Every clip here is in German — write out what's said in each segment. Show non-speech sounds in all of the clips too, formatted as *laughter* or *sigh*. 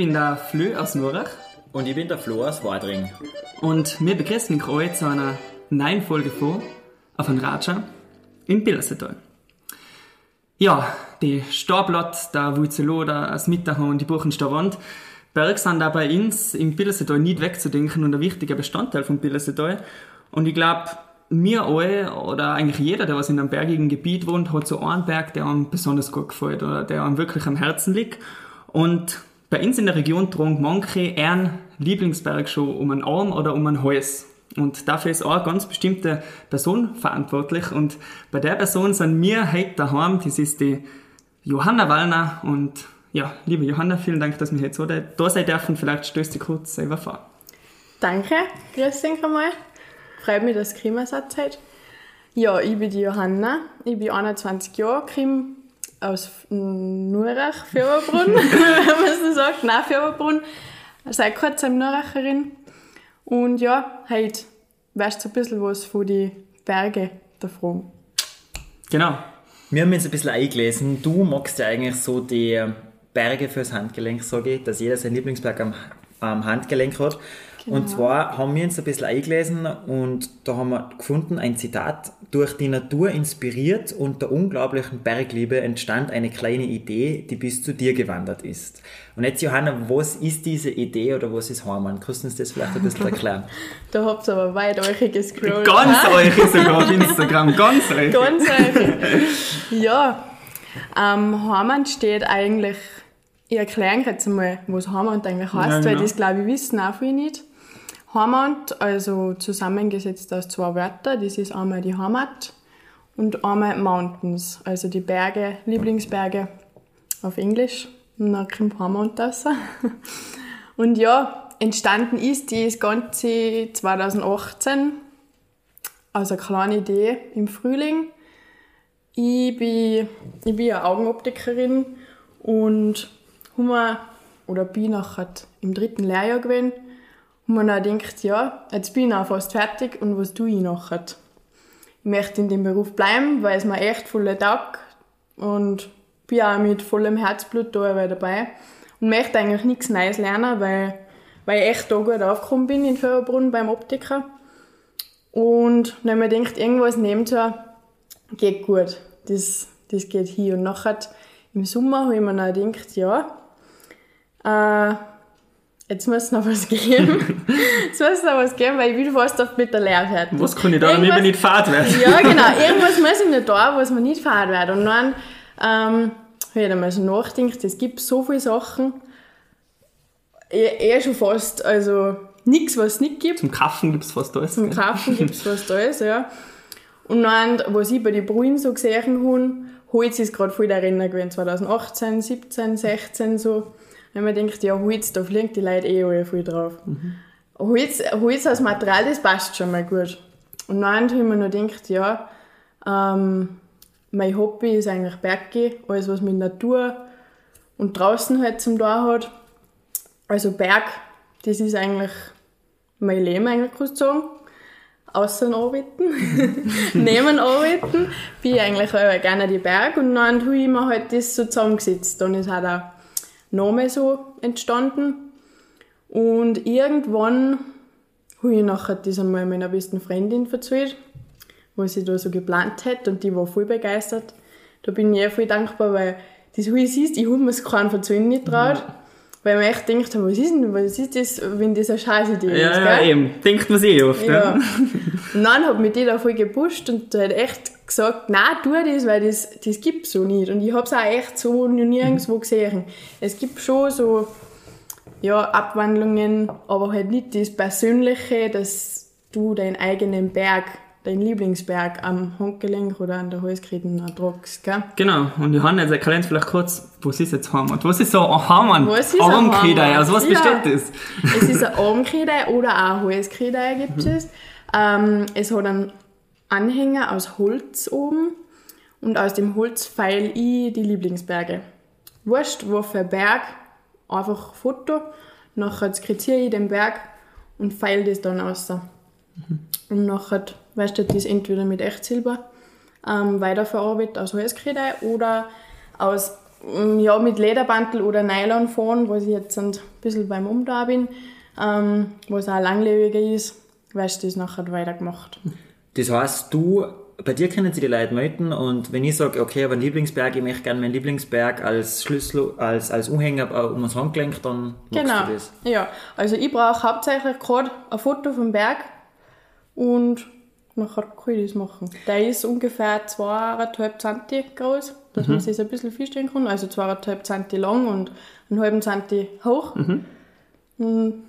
bin der Flö aus Nurach. Und ich bin der Flo aus Wadring. Und wir begrüßen euch zu einer neuen Folge von auf ein Raja in Billersetal. Ja, die Starblatt, der Wuzelo, der Smittacher und die Buchenstavand Berg sind da bei uns im Billersetal nicht wegzudenken und ein wichtiger Bestandteil von Billersetal. Und ich glaube, mir alle oder eigentlich jeder, der was in einem bergigen Gebiet wohnt, hat so einen Berg, der einem besonders gut gefällt oder der einem wirklich am Herzen liegt. Und bei uns in der Region tragen manche ihren Lieblingsberg schon um einen Arm oder um ein Hals. Und dafür ist auch eine ganz bestimmte Person verantwortlich. Und bei der Person sind wir heute daheim. Das ist die Johanna Wallner. Und ja, liebe Johanna, vielen Dank, dass wir heute so da sein dürfen. Vielleicht stößt du kurz selber vor. Danke, grüß dich einmal. Freut mich, dass gekommen seid. Ja, ich bin die Johanna. Ich bin 21 Jahre, komme aus Nurach, Fürberbrunn, *laughs* wenn man so sagt. Nein, Fürberbrunn. Seit kurzem Nuracherin. Und ja, heute weißt du ein bisschen was von den Bergen davon. Genau. Wir haben jetzt ein bisschen eingelesen. Du magst ja eigentlich so die Berge fürs Handgelenk, sage ich, dass jeder seinen Lieblingsberg am, am Handgelenk hat. Genau. Und zwar haben wir uns ein bisschen eingelesen und da haben wir gefunden ein Zitat, durch die Natur inspiriert und der unglaublichen Bergliebe entstand eine kleine Idee, die bis zu dir gewandert ist. Und jetzt Johanna, was ist diese Idee oder was ist Hormann? Kannst du uns das vielleicht ein bisschen *laughs* erklären? da habt ihr aber weit euch gescrollt. Ganz euch sogar auf Instagram, ganz *laughs* euch. Ganz euch. Ja, ähm, Hormann steht eigentlich ich erkläre jetzt einmal, was Heimat eigentlich heißt, ja, genau. weil das glaube ich wissen auch viele nicht. Heimat, also zusammengesetzt aus zwei Wörtern, das ist einmal die Heimat und einmal Mountains, also die Berge, Lieblingsberge auf Englisch. Und dann kommt Heimat raus. *laughs* Und ja, entstanden ist das Ganze 2018 aus einer kleinen Idee im Frühling. Ich bin, ich bin eine Augenoptikerin und habe oder bin nachher im dritten Lehrjahr gewesen und man dann denkt, ja, jetzt bin ich auch fast fertig und was tue ich nachher? Ich möchte in dem Beruf bleiben, weil es mir echt voll taugt und bin auch mit vollem Herzblut da dabei und möchte eigentlich nichts Neues lernen, weil, weil ich echt da gut aufgekommen bin in Förderbrunn beim Optiker. Und ich mir gedacht, irgendwas nebenzu geht gut, das, das geht hier. Und nachher im Sommer habe ich mir dann gedacht, ja, äh, jetzt muss es noch was geben. *laughs* jetzt muss es noch was geben, weil ich will fast oft mit der Lehre fertig. Was kann ich da, damit ich nicht fahrt werde? ja, genau. *laughs* Irgendwas muss ich nicht da, was man nicht fahren werde. Und dann ähm, habe ich dann mal so nachgedacht, es gibt so viele Sachen, eh, eh schon fast, also nichts, was es nicht gibt. Zum Kaffen gibt es fast alles. Zum Kaffen gibt es *laughs* fast alles, ja. Und dann, was ich bei den Brühen so gesehen habe, Holz ist gerade voll der Renner gewesen, 2018, 17, 16 so wenn man denkt, ja, Holz, da fliegen die Leute eh alle viel drauf. Mhm. Holz, Holz als Material, das passt schon mal gut. Und dann habe ich mir noch gedacht, ja, ähm, mein Hobby ist eigentlich Berge, alles was mit Natur und draußen halt zum Tor hat. Also Berg, das ist eigentlich mein Leben eigentlich, du sagen. Außer arbeiten, *laughs* neben arbeiten, bin ich eigentlich auch gerne die Berg und dann habe ich mir halt das so zusammengesetzt. Dann ist halt auch Name so entstanden. Und irgendwann habe ich nachher das einmal meiner besten Freundin erzählt, was sie da so geplant hat und die war voll begeistert. Da bin ich ihr voll dankbar, weil das, wie es ist, ich habe mir es keinen erzählen nicht traut. Ja. Weil man echt denkt, was ist denn, was ist das, wenn das eine scheiße Idee ja, ist, gell? Ja, eben. Denkt man sich eh oft, ja. *laughs* und dann hat mich die da voll gepusht und hat echt gesagt, nein, tu das, weil das, das gibt es so nicht. Und ich habe es auch echt so nirgendwo gesehen. Es gibt schon so, ja, Abwandlungen, aber halt nicht das Persönliche, dass du deinen eigenen Berg dein Lieblingsberg am Handgelenk oder an der Halskette tragst, gell? Genau. Und Johanna, jetzt erklären vielleicht kurz, was ist jetzt Heimat? Was ist so ein Heimat? Was ist Armkredei? Also was besteht ja. das? Es ist ein Armkredei oder auch ein Halskredei gibt es. Ähm, es hat einen Anhänger aus Holz oben und aus dem Holz feile ich die Lieblingsberge. Wurscht, wo für Berg, einfach Foto, nachher skizziere ich den Berg und feile das dann aus. Mhm. Und nachher weißt du, das entweder mit Echtsilber ähm, weiterverarbeitet aus Holzkredei oder aus mm, ja, mit Lederbantel oder Nylon fahren, wo ich jetzt ein bisschen beim Umda bin, ähm, wo es auch langlebiger ist, weißt du das nachher weitergemacht. Das heißt, du, bei dir können sie die Leute melden und wenn ich sage, okay, aber ein Lieblingsberg, ich möchte gerne meinen Lieblingsberg als Schlüssel, als, als Umhänger äh, um das Handgelenk, dann machst Genau. du das. Ja, also ich brauche hauptsächlich gerade ein Foto vom Berg und nachher kann ich das machen. Der ist ungefähr 2,5 cm groß, dass man sich ein bisschen vorstellen kann. Also 2,5 cm lang und einen halben cm hoch. Und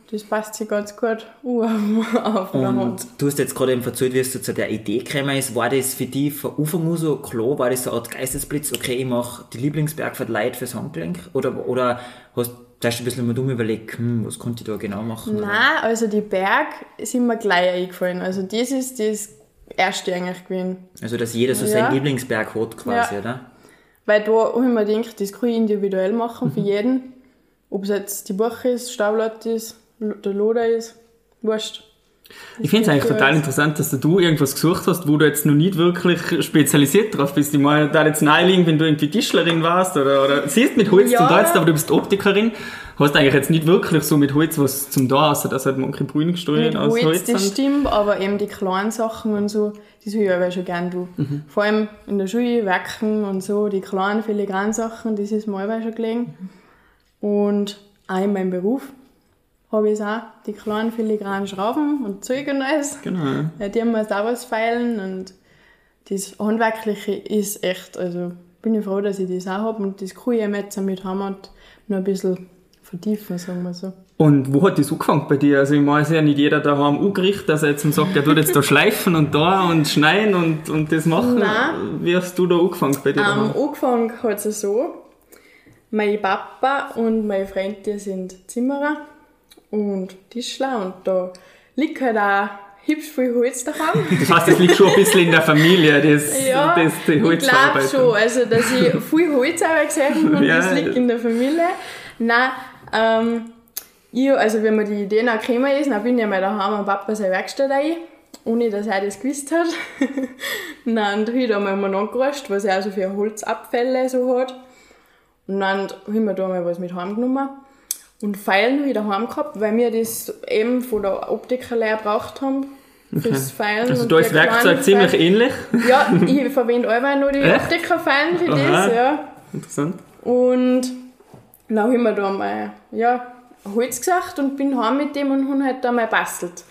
das passt sich ganz gut *laughs* auf. Und du hast jetzt gerade eben erzählt, wie du zu der Idee gekommen ist. War das für dich von Anfang an so klar? War das so eine Art Geistesblitz? Okay, ich mache die Lieblingsberg für die Leute fürs Handgelenk? Oder, oder hast du ein bisschen mal dumm überlegt, hm, was konnte ich da genau machen? Nein, also die Berg sind mir gleich eingefallen. Also das ist das erste eigentlich gewesen. Also, dass jeder so Ja. seinen Lieblingsberg hat quasi, Ja. oder? Weil da habe ich mir gedacht, das kann ich individuell machen für jeden. Ob es jetzt die Buche ist, Staublatt ist, der Loder ist, wurscht. Ich finde es eigentlich total interessant, dass du irgendwas gesucht hast, wo du jetzt noch nicht wirklich spezialisiert drauf bist. Ich meine, da jetzt naheliegend, wenn du irgendwie Tischlerin warst oder, oder siehst mit Holz Ja. zum Tun, aber du bist Optikerin, hast eigentlich jetzt nicht wirklich so mit Holz was zum da, außer dass halt manche Brünnungssträuche Mit aus Holz, Holz das sind. stimmt, aber eben die kleinen Sachen und so, das habe ich aber schon gern tun. Mhm. Vor allem in der Schule, Wecken und so, die kleinen filigranen Sachen, das ist mir auch schon gelegen. Und auch in meinem Beruf habe ich auch, die kleinen filigranen Schrauben und Zeug und alles. Genau. Ja, die haben wir auch was feilen und das Handwerkliche ist echt, also bin ich froh, dass ich das auch habe und das kann ich jetzt mit Heimat noch ein bisschen vertiefen, sagen wir so. Und wo hat das angefangen bei dir? Also ich meine, es ja nicht jeder daheim angerichtet, dass er jetzt sagt, er tut jetzt da schleifen und da und schneiden und, und das machen. Nein. Wie hast du da angefangen bei dir Ähm, angefangen hat es so, mein Papa und meine Freund, die sind Zimmerer und Tischler und da liegt halt auch hübsch viel Holz daheim. *laughs* Das heißt, das liegt schon ein bisschen in der Familie, das, Ja, das die ich glaube Holzarbeit. schon, also dass ich viel Holzarbeit gesehen habe und Ja. das liegt in der Familie. Nein, ähm, ich, also wenn mir die Idee noch gekommen ist, dann bin ich mal daheim am Papa seine Werkstatt rein, ohne dass er das gewusst hat. *laughs* dann habe ich da mal nachgerascht, was er also für Holzabfälle so hat. Und dann habe ich mir da mal was mit heimgenommen. Und Pfeilen habe ich daheim gehabt, weil wir das eben von der Optikerlehre gebraucht haben. Fürs Feilen. Also da ist Werkzeug ziemlich ähnlich. Ja, ich verwende allweil nur die Echt? Optikerfallen für Aha. das, ja. Interessant. Und dann habe ich mir da mal, ja, Holz gesagt und bin heim mit dem und habe halt da mal bastelt.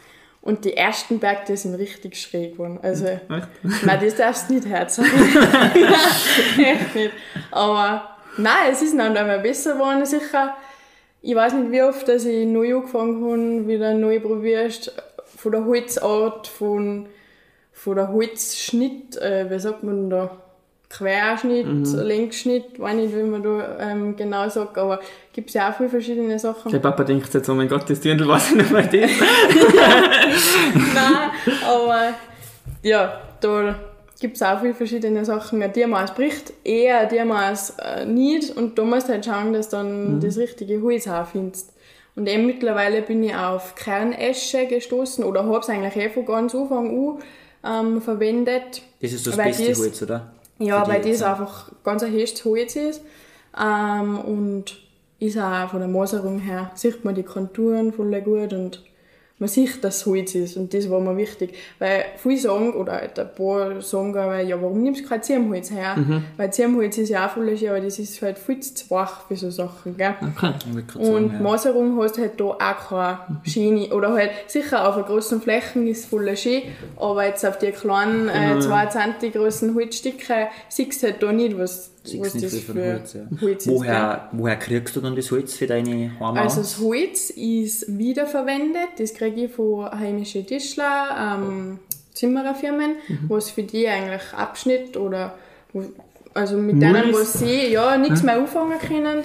Und die ersten Berge, die sind richtig schräg geworden. Also, Echt? nein, das darfst du nicht herzen. *laughs* Echt nicht. Aber nein, es ist dann einmal besser geworden, sicher. Ich weiß nicht, wie oft dass ich neu angefangen habe, wieder neu probierst, von der Holzart, von, von der Holzschnitt, äh, wie sagt man da, Querschnitt, Längsschnitt, weiß nicht, wie man da ähm, genau sagt, aber gibt es ja auch viele verschiedene Sachen. Der Papa denkt jetzt, oh mein Gott, das Dirndl weiß ich nicht mehr das. *laughs* Nein, aber ja, da gibt es auch viele verschiedene Sachen. Ein Tiermaß bricht eher, ein Tiermaß äh, nicht und da musst du halt schauen, dass du dann das richtige Holz auch findest. Und eben mittlerweile bin ich auf Kernesche gestoßen oder habe es eigentlich eh von ganz Anfang an ähm, verwendet. Das ist das beste das- Holz, oder? Ja, Für weil das einfach ganz ein hechtes Holz ist. Ähm, und ist auch von der Maserung her, sieht man die Konturen voll gut und man sieht, dass es Holz ist. Und das war mir wichtig. Weil viele sagen, oder halt ein paar sagen auch, ja, warum nimmst du kein Zirbenholz her? Mhm. Weil Zirbenholz ist ja auch voll schön, aber das ist halt viel zu schwach für so Sachen, gell? Okay. Gerade Und sagen, ja. Maserung hast halt da auch keine Schiene. Oder halt sicher auf großen Flächen ist es voll schön, aber jetzt auf die kleinen äh, 2 cm großen Holzstücke siehst du halt da nicht, was, was das für Holz, ja. Holz ist. Woher, woher kriegst du dann das Holz für deine Heimau? Also das Holz ist wiederverwendet, das kriege ich von heimischen Tischler, ähm, Zimmererfirmen, Mhm. was für die eigentlich Abschnitt oder also mit denen, Mullis? was sie ja nichts mehr anfangen können.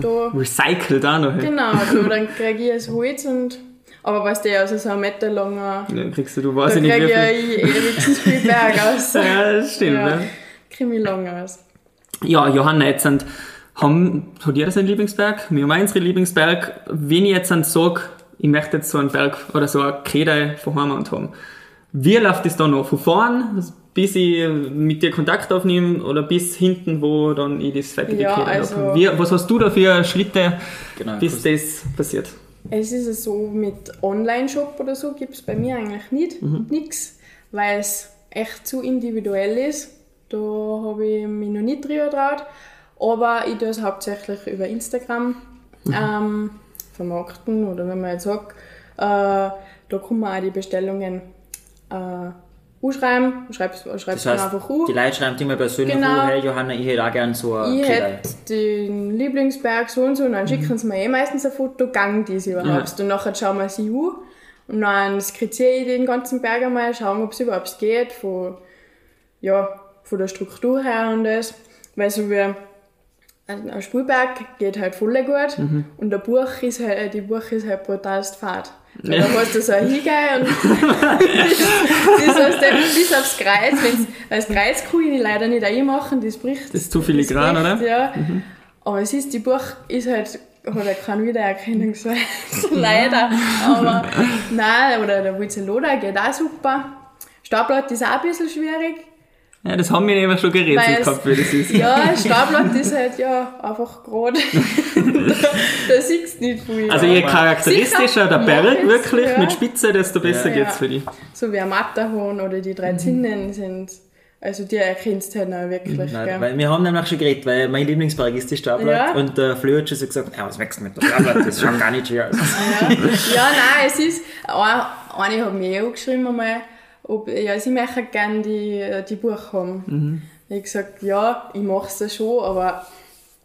Da, Recycelt auch noch. hey. genau, da, *laughs* dann kriege ich das Holz und aber weißt du, also so ein Meter langer, Dann kriegst du, du da weißt nicht, kriege wie ich viel. ewig viel Berg aus. *laughs* Ja, das stimmt. Ja, Ja, kriege ich lang aus. Ja Johanna, jetzt sind, haben, hat jeder seinen Lieblingsberg? Wir haben auch unseren Lieblingsberg. Wenn ich jetzt sage, ich möchte jetzt so einen Berg oder so eine Kette von Heimat haben, wie läuft das dann noch? Von vorn bis ich mit dir Kontakt aufnehme oder bis hinten, wo dann ich das fertige Ja, also- habe. Wie, was hast du da für Schritte, Genau, bis das passiert? Es ist so, mit Online-Shop oder so gibt es bei mir eigentlich nicht nichts, weil es echt zu individuell ist. Da habe ich mich noch nicht drüber getraut. Aber ich tue es hauptsächlich über Instagram ähm, vermarkten oder wenn man jetzt sagt, äh, da kann man auch die Bestellungen äh, anschreiben, schreibst Das schreibst dann heißt, einfach an. die Leute schreiben immer persönlich, Genau. oh, hey Johanna, ich hätte auch gerne so ein Ich hätte den Lieblingsberg so und so und dann schicken sie mir eh meistens ein Foto, gang die sie überhaupt. Und nachher schauen wir sie an und dann skizziere ich den ganzen Berg einmal, schauen, ob es überhaupt geht, von, ja, von der Struktur her und das. Weil so wie ein ein Spielberg geht halt voll gut und der Buch ist halt, die Buch ist halt brutalst fad. Weil Da hast du so ein Hingehen und *laughs* das heißt, dann bis aufs Kreuz, wenn's, weil das Kreuz kann ich leider nicht einmachen, das bricht. Das ist zu filigran, oder? Ja. Aber es ist, die Buch ist halt, hat halt keinen Wiedererkennungswert. *laughs* leider. Aber *laughs* nein, oder der Wurzeloda geht auch super. Staubblatt ist auch ein bisschen schwierig. Ja, das haben wir immer schon geredet Weil es- gehabt, wie das ist. Ja, Staubblatt ist halt ja einfach gerade. da, *laughs* da siehst du nicht viel. Also je charakteristischer der Berg wirklich ja. mit Spitze, desto besser Ja. geht's für dich. So wie ein Matterhorn oder die drei Zinnen sind. Also die erkennst du halt auch wirklich. Nein, gell. weil wir haben nämlich schon geredet, weil mein Lieblingsberg ist die Staublatt Ja. und der Flö hat schon so gesagt, ja, was wächst mit der Staublatt, das schaut gar nicht schön aus. Ja, ja nein, es ist. Eine, eine hat mir eh angeschrieben, einmal, ob, ja, sie möchten gerne die, die Buch haben. Ich habe gesagt, ja, ich mache es schon, aber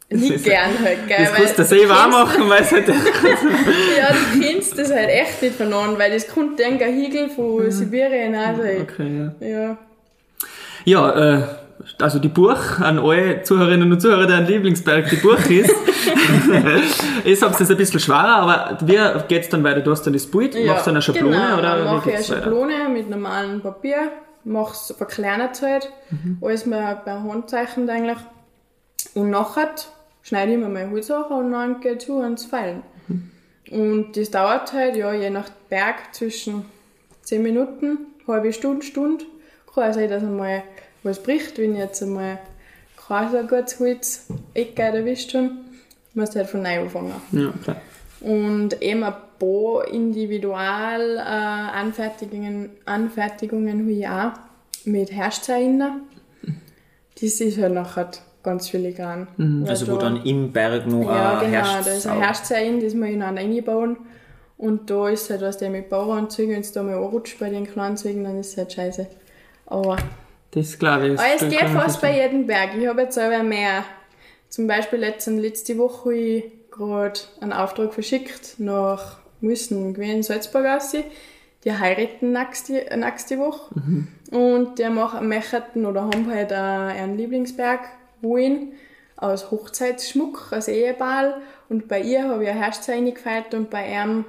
nicht ist- gern halt. Gell, Das kannst du selber auch machen, weil es halt *laughs* Ja, du kennst das halt echt nicht voneinander, weil das kommt ein Higel von Sibirien. Also, Okay, ja. ja. Ja, äh, also die Buch an alle Zuhörerinnen und Zuhörer, deren Lieblingsberg die Buch ist. *laughs* ich hab's jetzt ein bisschen schwerer, aber wie geht's dann weiter? Du hast dann das Bild, Ja, machst du eine Schablone genau, oder dann mache ich eine geht's weiter? Schablone mit normalem Papier, mach's verkleinert halt, Mhm. alles mal bei Handzeichen eigentlich. Und nachher schneide ich mir meine Holzsachen und dann gehe ich zu ans Feilen. Mhm. Und das dauert halt, ja, je nach Berg zwischen 10 Minuten, halbe Stunde, Stunde. Kann auch sein, dass einmal was bricht, wenn ich jetzt einmal kein so gutes Holz Eckgeil erwischt habe, musst du halt von neu anfangen. Ja, klar. Und eben ein paar Individual äh, Anfertigungen, Anfertigungen habe ich auch mit Herrschzeichen. Das ist halt nachher ganz filigran. Weil Also wo da- dann im Berg noch Ja, ein genau, da ist ein Herrschzeichen, das wir ineinander einbauen. Und da ist halt, was der mit Bauernzügen, wenn es da mal anrutscht bei den kleinen Zügen, dann ist es halt scheiße. Aber Das glaube ich. aber es geht fast bei jedem Berg. Ich habe jetzt selber mehr. Zum Beispiel letzte, letzte Woche habe ich gerade einen Auftrag verschickt nach Müssen gewesen, Salzburgassi. Die heiraten nächste, nächste Woche. Und die machen, möchten oder haben halt auch ihren Lieblingsberg wohin aus Hochzeitsschmuck, als Eheball. Und bei ihr habe ich ein Herzzeichen gefeiert und bei ihm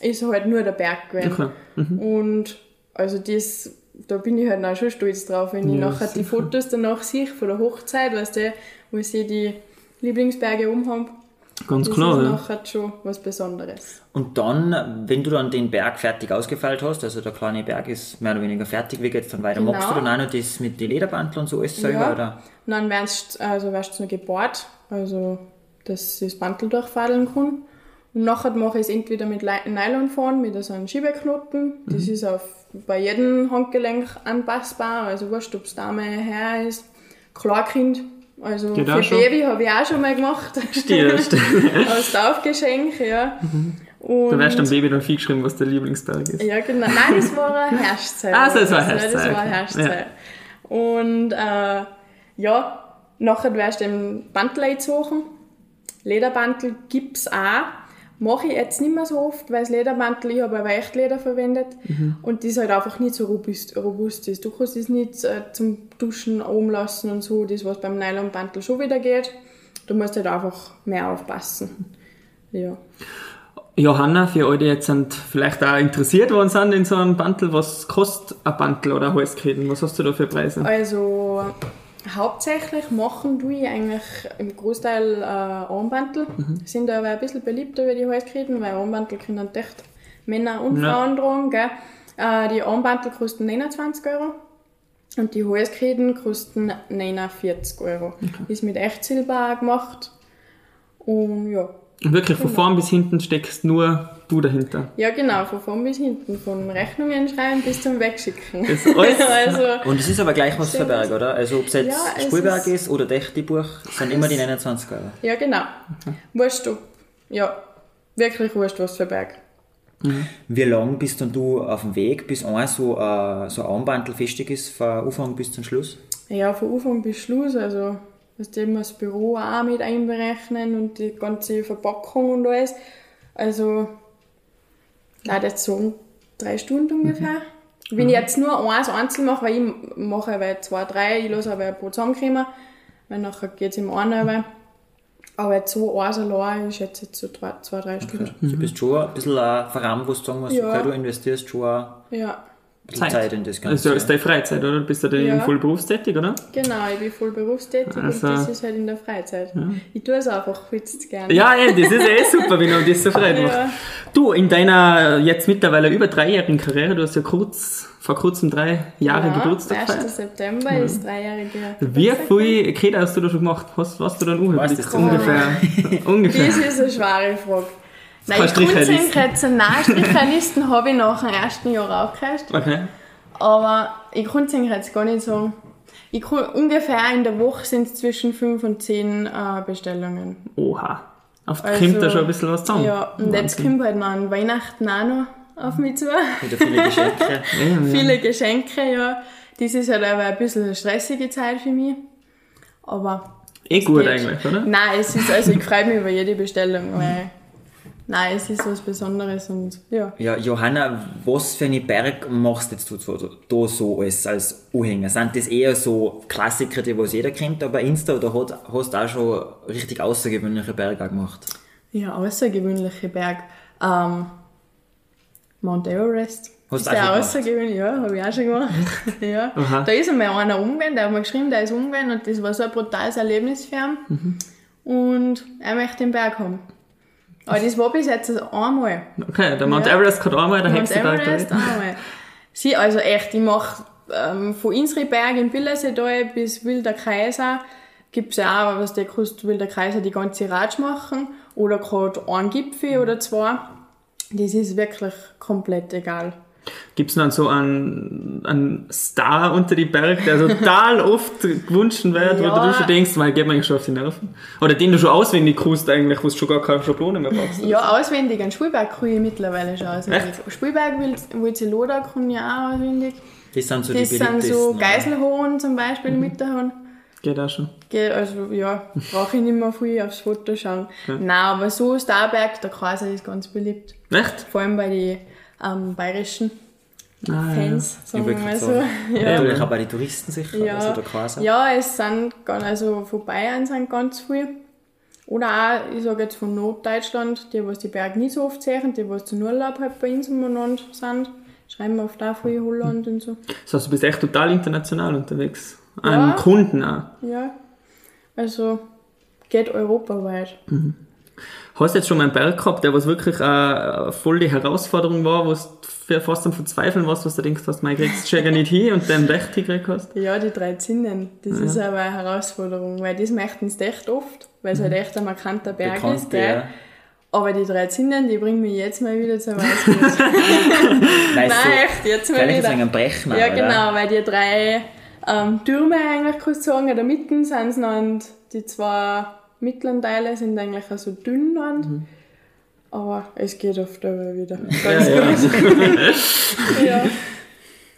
ist halt nur der Berg gewesen. Okay. Und also das, da bin ich halt auch schon stolz drauf, wenn ich Ja, nachher die Fotos danach sehe von der Hochzeit, weißt du, wo sie die Lieblingsberge umhaben. Ganz Das klar, ist ja. nachher schon was Besonderes. Und dann, wenn du dann den Berg fertig ausgefeilt hast, also der kleine Berg ist mehr oder weniger fertig, wie geht's dann weiter? Genau. Machst du dann auch noch das mit den Lederbandeln und so alles selber? Ja. Oder? Und dann wirst also wirst du noch gebohrt, also dass das Bandel durchfadeln kann. Und nachher mache ich es entweder mit Lei- Nylon fahren, mit so einem Schiebeknoten. Das Mhm. ist auf, bei jedem Handgelenk anpassbar, also wurscht, ob es Dame, Herr ist, Klarkind. Also Geht für. Baby habe ich auch schon mal gemacht. Stimmt, stimmt. *laughs* Als Taufgeschenk, ja. Und, Da wärst du am Baby dann viel geschrieben, was der Lieblingsberg ist. Ja, genau. Nein, das war eine Herrschzeit. Ah, so, das war Ja, Das Herrschzeit, war. Herrschzeit. Und äh, ja, nachher wirst du den Bandel einzogen. Lederbandel gibt es auch. Mache ich jetzt nicht mehr so oft, weil das Ledermantel, ich habe aber echt Leder verwendet und das halt einfach nicht so robust, robust ist. Du kannst es nicht äh, zum Duschen oben lassen und so, das was beim Nylonbandel schon wieder geht. Du musst halt einfach mehr aufpassen. Ja. Johanna, für alle, die jetzt sind, vielleicht auch interessiert worden sind in so einem Bantel, was kostet ein Bantel oder ein Halskette? Was hast du da für Preise? Also hauptsächlich machen ich eigentlich im Großteil äh, Armbandel. Sind aber ein bisschen beliebter wie die Halskette, weil Armbandel können echt Männer und Ja. Frauen tragen. Gell? Äh, die Armbandel kosten 29 Euro. Und die Halsketen kosten 49 Euro. Okay. Ist mit Echtsilber gemacht. Und ja. Und wirklich von genau. vorn bis hinten steckst nur du dahinter? Ja, genau, von vorn bis hinten. Von Rechnungen schreiben bis zum Wegschicken. Das *laughs* also, und es ist aber gleich was für Berg, oder? Also ob es jetzt ja, Spielberg ist, ist oder Dächtibuch, sind immer die 29 Euro. Ja, genau. Okay. Wurscht, ob, ja, wirklich wurscht, was für Berg. Mhm. Wie lange bist dann du auf dem Weg, bis ein so, äh, so ein Armbandel festig ist, von Anfang bis zum Schluss? Ja, von Anfang bis Schluss, also dass die das Büro auch mit einberechnen und die ganze Verpackung und alles. Also, ich würde jetzt sagen, drei Stunden ungefähr. Mhm. Wenn ich jetzt nur eins einzeln mache, weil ich mache aber zwei, drei, ich lasse aber ein paar zusammenkommen, weil nachher geht es im einen. Aber jetzt so eins allein ist jetzt, jetzt so zwei, zwei drei Stunden. Okay. Mhm. Du bist schon ein bisschen ein Verein, wo du sagen musst, ja. okay, du investierst schon ja. Zeit. Zeit in das Ganze. Also ist deine Freizeit, oder? Bist du dann ja. voll berufstätig, oder? Genau, ich bin voll berufstätig also. und das ist halt in der Freizeit. Ja. Ich tue es einfach jetzt gerne. Ja, ey, das ist eh super, wenn man das so Freude *laughs* macht. Ja. Du, in deiner jetzt mittlerweile über dreijährigen Karriere, du hast ja kurz, vor kurzem drei Jahre ja, Geburtstag gefeiert. 1. September mhm. ist dreijährige Wie viele Kinder hast du da schon gemacht? Was, was du dann ungefähr? ungefähr. *laughs* ungefähr. Das ist eine schwere Frage. Nein, ich Kunstsenkrätze, nein, Strichlisten habe ich nach dem ersten Jahr aufgehört. Okay. Aber ich kann es jetzt gar nicht sagen. Ich kann, ungefähr in der Woche sind es zwischen 5 und 10 äh, Bestellungen. Oha. Auf also, kommt da schon ein bisschen was zusammen. Ja, und Wahnsinn. jetzt kommt halt noch an Weihnachten auch noch auf mich zu. Wieder viele Geschenke. *laughs* viele Geschenke, ja. Das ist halt aber ein bisschen eine stressige Zeit für mich. Aber. Eh gut geht. eigentlich, oder? Nein, es ist, also ich freue mich über jede Bestellung, weil Nein, es ist was Besonderes und ja. Ja, Johanna, was für einen Berg machst jetzt du da so als, als Anhänger? Sind das eher so Klassiker, die was jeder kennt, aber Insta oder hast du auch schon richtig außergewöhnliche Berge gemacht? Ja, außergewöhnliche Berg. Ähm, Mount Everest. Hast du auch schon außergewöhnlich? Ja, habe ich auch schon gemacht. *laughs* ja. Da ist einmal einer umgegangen, der hat mir geschrieben, der ist umgegangen und das war so ein brutales Erlebnis für ihn. Mhm. Und er möchte den Berg haben. Aber das war bis jetzt einmal. Okay, der Mount ja. Everest hat einmal, der Hexenberg. Mount Everest einmal. Sie, also echt, ich mache ähm, von Insriberg in Billersedal bis Wilder Kaiser gibt es ja auch, was der kostet, Wilder Kaiser die ganze Ratsch machen oder gerade einen Gipfel oder zwei. Das ist wirklich komplett egal. Gibt es dann so einen, einen Star unter die Berge, der total *laughs* oft gewünscht wird, ja. wo du schon denkst, mal geht mir eigentlich schon auf die Nerven? Oder den du schon auswendig kannst eigentlich, wo du schon gar keine Schablone mehr brauchst? Ja, auswendig. Ein Spielberg kann ich mittlerweile schon auswendig. Echt? Spielberg, Wilzeloda kann ich auch auswendig. Das sind so das die sind so Geiselhohn zum Beispiel mhm. mit der Hand. Geht auch schon. Geht, also ja, brauche ich nicht mehr viel aufs Foto schauen. Ja. Nein, aber so Starberg, der Kaiser ist ganz beliebt. Echt? Vor allem bei den ähm, bayerischen ah, Fans, ja. sagen wir mal so. *laughs* Ja. Ja, auch bei den Touristen sicher, ja. also Quasar. Ja, es sind, also von Bayern sind ganz viele. Oder auch, ich sage jetzt von Norddeutschland, die, was die Berge nicht so oft sehen, die, was zum Urlaub halt bei uns umeinander sind, schreiben wir oft auch von Holland und so. Das heißt, du bist echt total international unterwegs. An ja. Kunden auch. Ja, also geht europaweit. Mhm. Hast du jetzt schon mal einen Berg gehabt, der was wirklich äh, voll die Herausforderung war, wo du fast am Verzweifeln warst, was du denkst, hast, mein kriegst du nicht hin und dann recht hingekriegt hast? Ja, die drei Zinnen. Das ja. ist aber eine Herausforderung, weil das möchten sie echt oft, weil es halt mhm. halt echt ein markanter Berg Bekannt, ist. Gell? Ja. Aber die drei Zinnen, die bringen mich jetzt mal wieder zum Weißgut. *laughs* Nein, so, echt, jetzt mal wieder. Sagen, Brechen, ja, genau, weil die drei ähm, Türme eigentlich, kannst du sagen, in der Mitte sind es noch und die zwei mittleren Teile sind eigentlich auch so dünn mhm. aber es geht oft aber wieder ganz ja, gut. *laughs* Ja.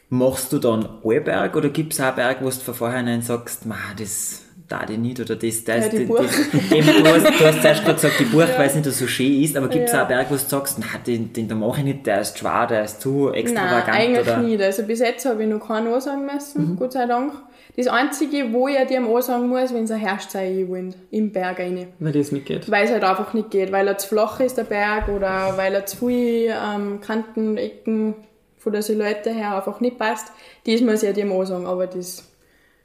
Machst du dann alle Berg oder gibt es auch Berg, wo du von vornherein sagst, das da die nicht oder das, das, ja, die das, das eben, du, hast, du hast zuerst gerade gesagt, die Buch, ja. weil es nicht so schön ist, aber gibt es ja. auch Berg, wo du sagst, nein, den, den da mache ich nicht, der ist schwer, der ist zu extravagant? Nein, eigentlich oder? nicht. Also bis jetzt habe ich noch keinen ansagen müssen, mhm. Gott sei Dank. Das Einzige, wo ich dir ansagen muss, wenn es ein Herrscht sein wollen, im Berg rein. Weil das nicht geht? Weil es halt einfach nicht geht, weil er zu flach ist, der Berg, oder weil er zu viele ähm, Kanten, Ecken von der Silhouette her einfach nicht passt. Das muss ich dir ansagen, aber das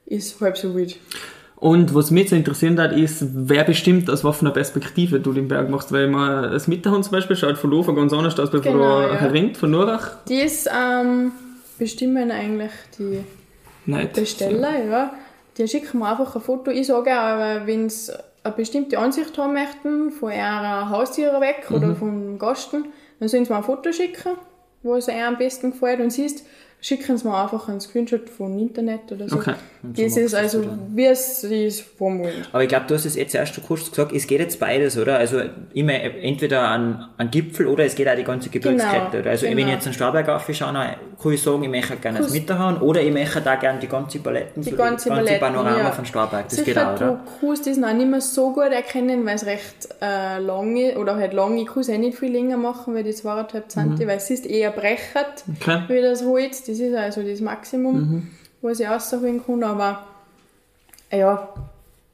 ist halb so wild. Und was mich jetzt interessieren hat, ist, wer bestimmt, aus einer Perspektive du den Berg machst. Weil man das Mitterhand zum Beispiel schaut von Lofer ganz anders aus, als genau, von ja. Heringt, von Nurach. Das ähm, bestimmen eigentlich die Nicht. bestellen, ja. Die schicken mir einfach ein Foto. Ich sage auch, wenn sie eine bestimmte Ansicht haben möchten, von ihrer Haustiere weg Mhm. oder vom Gasten, dann sollen sie mir ein Foto schicken, wo es ihr am besten gefällt. Und siehst, schicken sie mir einfach einen Screenshot vom Internet oder so. Okay. Das ist also, wie es ist wollen. Aber ich glaube, du hast es jetzt erst kurz gesagt, es geht jetzt beides, oder? Also immer entweder an, an Gipfel oder es geht auch die ganze Gebirgskette. Genau, oder? Also wenn genau. ich jetzt einen Starberg aufschaue, kann ich sagen, ich möchte gerne das Mitte haben oder ich möchte da gerne die ganze Paletten, Die so ganze ganze Paletten, Panorama ja. von Starberg. Das Sicher, geht auch, du oder? kannst das noch nicht mehr so gut erkennen, weil es recht äh, lange oder halt lange, ich kann es eh nicht viel länger machen, weil die zweieinhalb Cent, weil es ist eher brechert, Okay. wie das Holz. Das ist also das Maximum, was ich rausholen kann, aber äh, ja,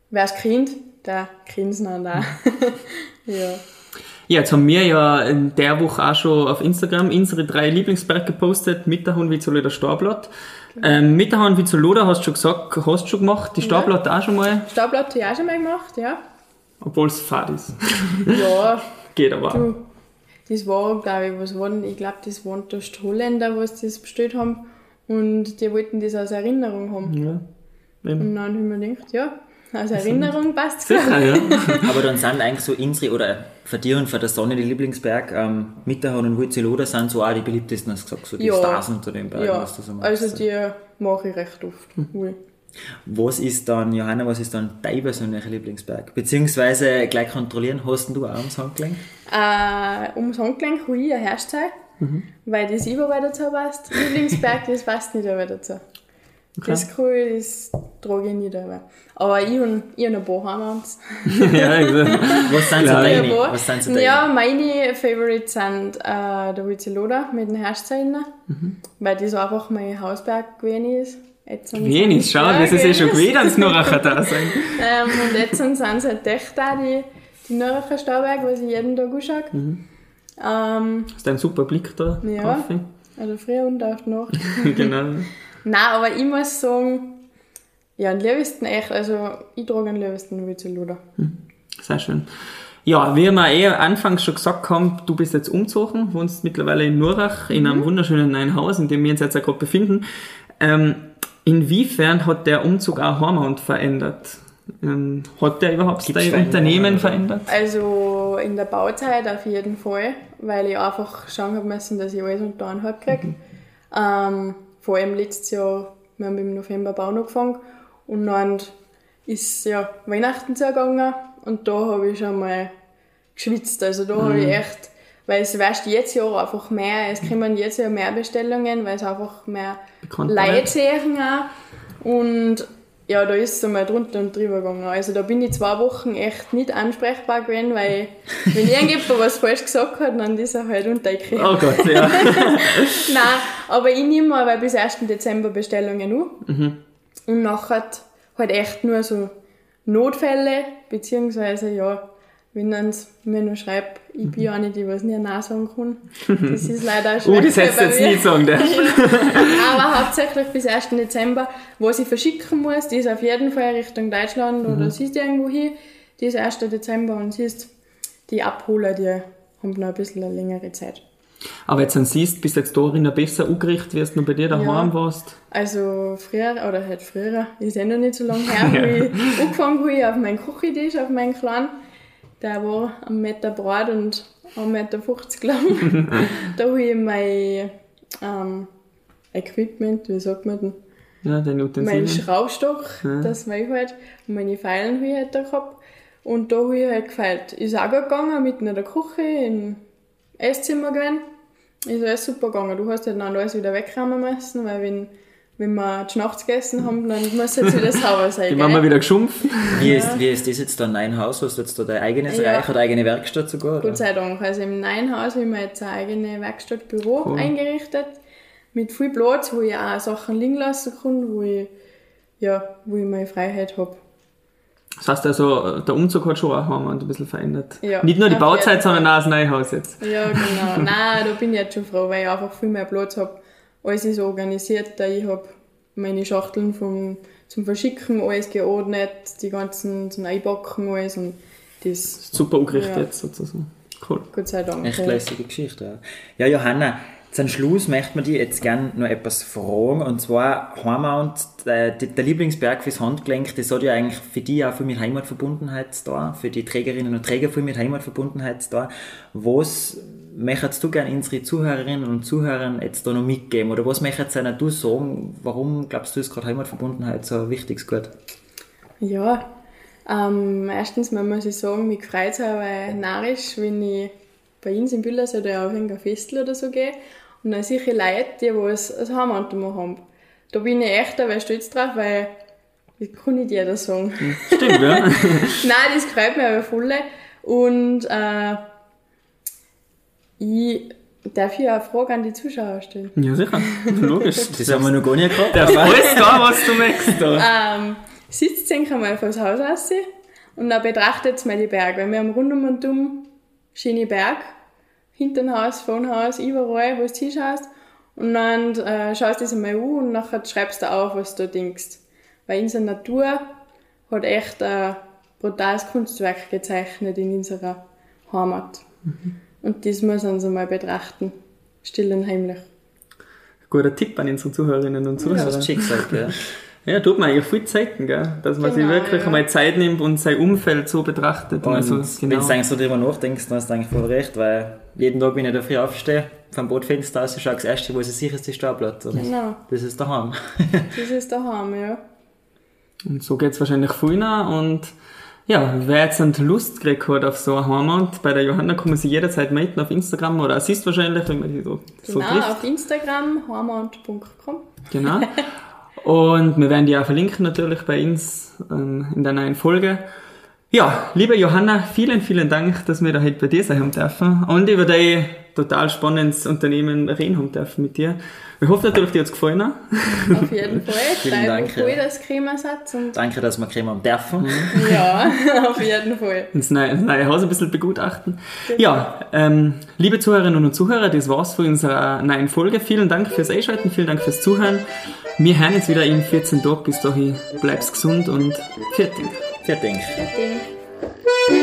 wer es kennt, der kennt es dann auch. *laughs* ja. Ja, jetzt haben wir ja in der Woche auch schon auf Instagram unsere drei Lieblingsberge gepostet. Mitterhorn, Witzeloder, Starblatt. Ähm, Mitterhorn, Witzeloder hast du schon gesagt, hast du schon gemacht. Die Starblatt auch schon mal, Staubblatt habe ich auch schon mal gemacht, ja. obwohl es fad ist. Ja, *laughs* Geht aber du, das war, glaube ich, was waren, ich glaube, das waren da die Holländer, was das bestellt haben. Und die wollten das als Erinnerung haben. Ja. Eben. Und dann habe ich mir gedacht, ja, als Erinnerung passt es Sicher, ja. *laughs* Aber dann sind eigentlich so unsere, oder für dir und für der Sonne die Lieblingsberg, ähm, Mitterhorn und Wurzeloder sind so auch die beliebtesten, hast du gesagt, so die Ja. Stars unter den Bergen, Ja, was du so machst. also die mache ich recht oft. wohl. Was ist dann, Johanna, was ist dann dein persönlicher Lieblingsberg? Beziehungsweise gleich kontrollieren, hast du auch ums Handgelenk? Äh, ums Handgelenk habe ich ein Hersteil, weil das überall dazu passt. Lieblingsberg, das passt nicht überall dazu. Das kann ich, das trage ich nicht über. Aber ich habe *laughs* ich hab ein paar Heimlands. ja, exact. Was sind so deine? Was sind so deine? ja, meine Favorites sind äh, der Witzeloder mit dem Herstein, weil das einfach mein Hausberg gewesen ist. Jetzt sind Wenig, schau, Ja, das *laughs* ist eh gell. schon gewesen, dass Nuracher da sein. Ähm, und jetzt sind es halt echt auch die, die Nürnberger Stauberg, was ich jeden Tag anschaue. Ähm, Hast du einen super Blick da Ja. drauf? also früher und die Nacht. *laughs* genau. Nein, aber ich muss sagen, ja, am liebsten echt, also ich trage am liebsten Witzeloder. Sehr schön. Ja, wie wir eh anfangs schon gesagt haben, du bist jetzt umgezogen, wohnst mittlerweile in Nurach in Mhm. einem wunderschönen neuen Haus, in dem wir uns jetzt auch gerade befinden. Ähm, inwiefern hat der Umzug auch Hormond verändert? Ähm, hat der überhaupt Gibt's dein Unternehmen verändert? Also in der Bauzeit auf jeden Fall, weil ich einfach schauen habe müssen, dass ich alles unter einen Hut kriege. Ähm, vor allem letztes Jahr, wir haben im November Bauen angefangen und dann ist ja Weihnachten zugegangen und da habe ich schon mal geschwitzt. Also da habe ich echt, weil es weißt jetzt Jahr einfach mehr, es kommen jetzt Jahr mehr Bestellungen, weil es einfach mehr Bekannt Leute sehen auch. Und ja, da ist es einmal drunter und drüber gegangen. Also da bin ich zwei Wochen echt nicht ansprechbar gewesen, weil *laughs* wenn irgendjemand was falsch gesagt hat, dann ist er halt untergekriegt. Oh Gott, ja. *laughs* Nein, aber ich nehme aber bis 1. Dezember Bestellungen an. Mhm. Und nachher halt echt nur so Notfälle, beziehungsweise ja, wenn dann mir noch schreibt, ich bin ja nicht die, was nie Nein sagen kann. Das ist leider *laughs* Oh, schwer. das hättest du jetzt mir. nicht sagen dürfen. *laughs* Aber hauptsächlich bis 1. Dezember, was ich verschicken muss, die ist auf jeden Fall Richtung Deutschland Mhm. oder siehst du irgendwo hin, die ist 1. Dezember und siehst, die Abholer, die haben noch ein bisschen eine längere Zeit. Aber jetzt dann siehst, bist jetzt darin noch besser angerichtet, wie du bei dir daheim Ja. warst. Also früher, oder halt früher, ist eh noch nicht so lange her, *laughs* wo ich angefangen habe auf meinen Küchentisch, auf meinen kleinen. Der war einen Meter breit und 1,50 Meter lang. *laughs* da habe ich mein ähm, Equipment, wie sagt man denn, Ja, meinen Utensilien. Schraubstock, das war ich halt, und meine Pfeilen habe ich halt da gehabt. Und da habe ich halt gefeilt. Ist auch gut gegangen, mitten in der Küche, im Esszimmer gewesen. Ist alles super gegangen. Du hast halt dann alles wieder wegräumen müssen, weil wenn, wenn wir die Nacht gegessen haben, dann muss jetzt wieder sauber sein. Die gell? Mama wieder geschumpft. Wie, ist, wie ist das jetzt dein neues Haus? Hast du jetzt da dein eigenes Ja. Reich oder eigene Werkstatt sogar? Oder? Gott sei Dank. Also im neuen Haus haben wir jetzt eine eigene Werkstattbüro Cool. eingerichtet. Mit viel Platz, wo ich auch Sachen liegen lassen kann, wo ich, ja, wo ich meine Freiheit habe. Das heißt also, der Umzug hat schon auch ein bisschen verändert. Ja, Nicht nur die Bauzeit, sondern auch das neue Haus jetzt. Ja, genau. *laughs* Nein, da bin ich jetzt schon froh, weil ich einfach viel mehr Platz habe. Alles ist organisiert, da ich habe meine Schachteln vom, zum Verschicken, alles geordnet, die ganzen zum Einpacken, alles und das, Super angerichtet Ja. jetzt sozusagen. Cool. Gott sei Dank. Echt lässige Geschichte, ja. Ja, Johanna, Zum Schluss möchte man dir jetzt gerne noch etwas fragen. Und zwar, Heimat, der, Lieblingsberg fürs Handgelenk, das hat ja eigentlich für dich auch viel mit Heimatverbundenheit da, für die Trägerinnen und Träger viel mit Heimatverbundenheit da. Was möchtest du gerne unsere Zuhörerinnen und Zuhörern jetzt da noch mitgeben? Oder was möchtest du sagen, warum glaubst du, ist gerade Heimatverbundenheit so ein wichtiges Gut? Ja, ähm, erstens mal muss ich sagen, mich freut es auch narrisch, wenn ich bei uns in Bülers oder auf ein Festel oder so gehe und dann sehe ich Leute, die was als Heimat haben. Da bin ich echt aber stolz drauf, weil das kann nicht jeder sagen. Stimmt, ja. *laughs* Nein, das freut mich aber voll. Und äh, ich darf hier eine Frage an die Zuschauer stellen. Ja, sicher. *laughs* Logisch. Das haben wir noch gar nicht gehabt. Der weiß gar, was du möchtest. Da. Ähm, sitzt ihr mal vor das Haus aus und dann betrachtet mal die Berge. Weil wir haben rundum und um schöne Berge hinter dem Haus, vor dem Haus, überall, wo du hinschaust. Und dann äh, schaust du das einmal an und nachher schreibst du auf, was du denkst. Weil unsere Natur hat echt ein brutales Kunstwerk gezeichnet in unserer Heimat. Mhm. Und das muss man uns einmal betrachten. Still und heimlich. Guter Tipp an unsere Zuhörerinnen und Zuhörer. Das ist Schicksal, ja. *laughs* Ja, tut man eigentlich viel Zeiten, gell? dass man genau, sich wirklich ja. einmal Zeit nimmt und sein Umfeld so betrachtet. Und also, genau. wenn du eigentlich so darüber nachdenkst, dann hast du eigentlich voll recht, weil jeden Tag, wenn ich da früh aufstehe, vom Bootfenster aus, schaue das erste, wo ich sicher ist, die Staubblatt. genau. Das ist daheim. *laughs* das ist daheim, ja. Und so geht es wahrscheinlich vielen und ja, wer jetzt eine Lust gekriegt hat auf so eine Heimat, bei der Johanna kann man sie jederzeit melden auf Instagram oder siehst wahrscheinlich, wenn man die so, genau, so trifft. auf Instagram, heimat.com. Genau. *laughs* Und wir werden die auch verlinken natürlich bei uns ähm, in der neuen Folge. Ja, liebe Johanna, vielen, vielen Dank, dass wir da heute bei dir sein dürfen und über dein total spannendes Unternehmen reden haben dürfen mit dir. Ich hoffe natürlich, dir hat es gefallen. Auf jeden *laughs* Fall. Vielen Dank. Cool, dass Cremersatz und Danke, dass wir Creme haben dürfen. *laughs* ja, auf jeden Fall. Das neue, das neue Haus ein bisschen begutachten. Genau. Ja, ähm, liebe Zuhörerinnen und Zuhörer, das war's für unserer neuen Folge. Vielen Dank fürs Einschalten, vielen Dank fürs Zuhören. Wir hören jetzt wieder in 14 Tagen. Bis dahin bleib's gesund und fertig. Fia Thanks.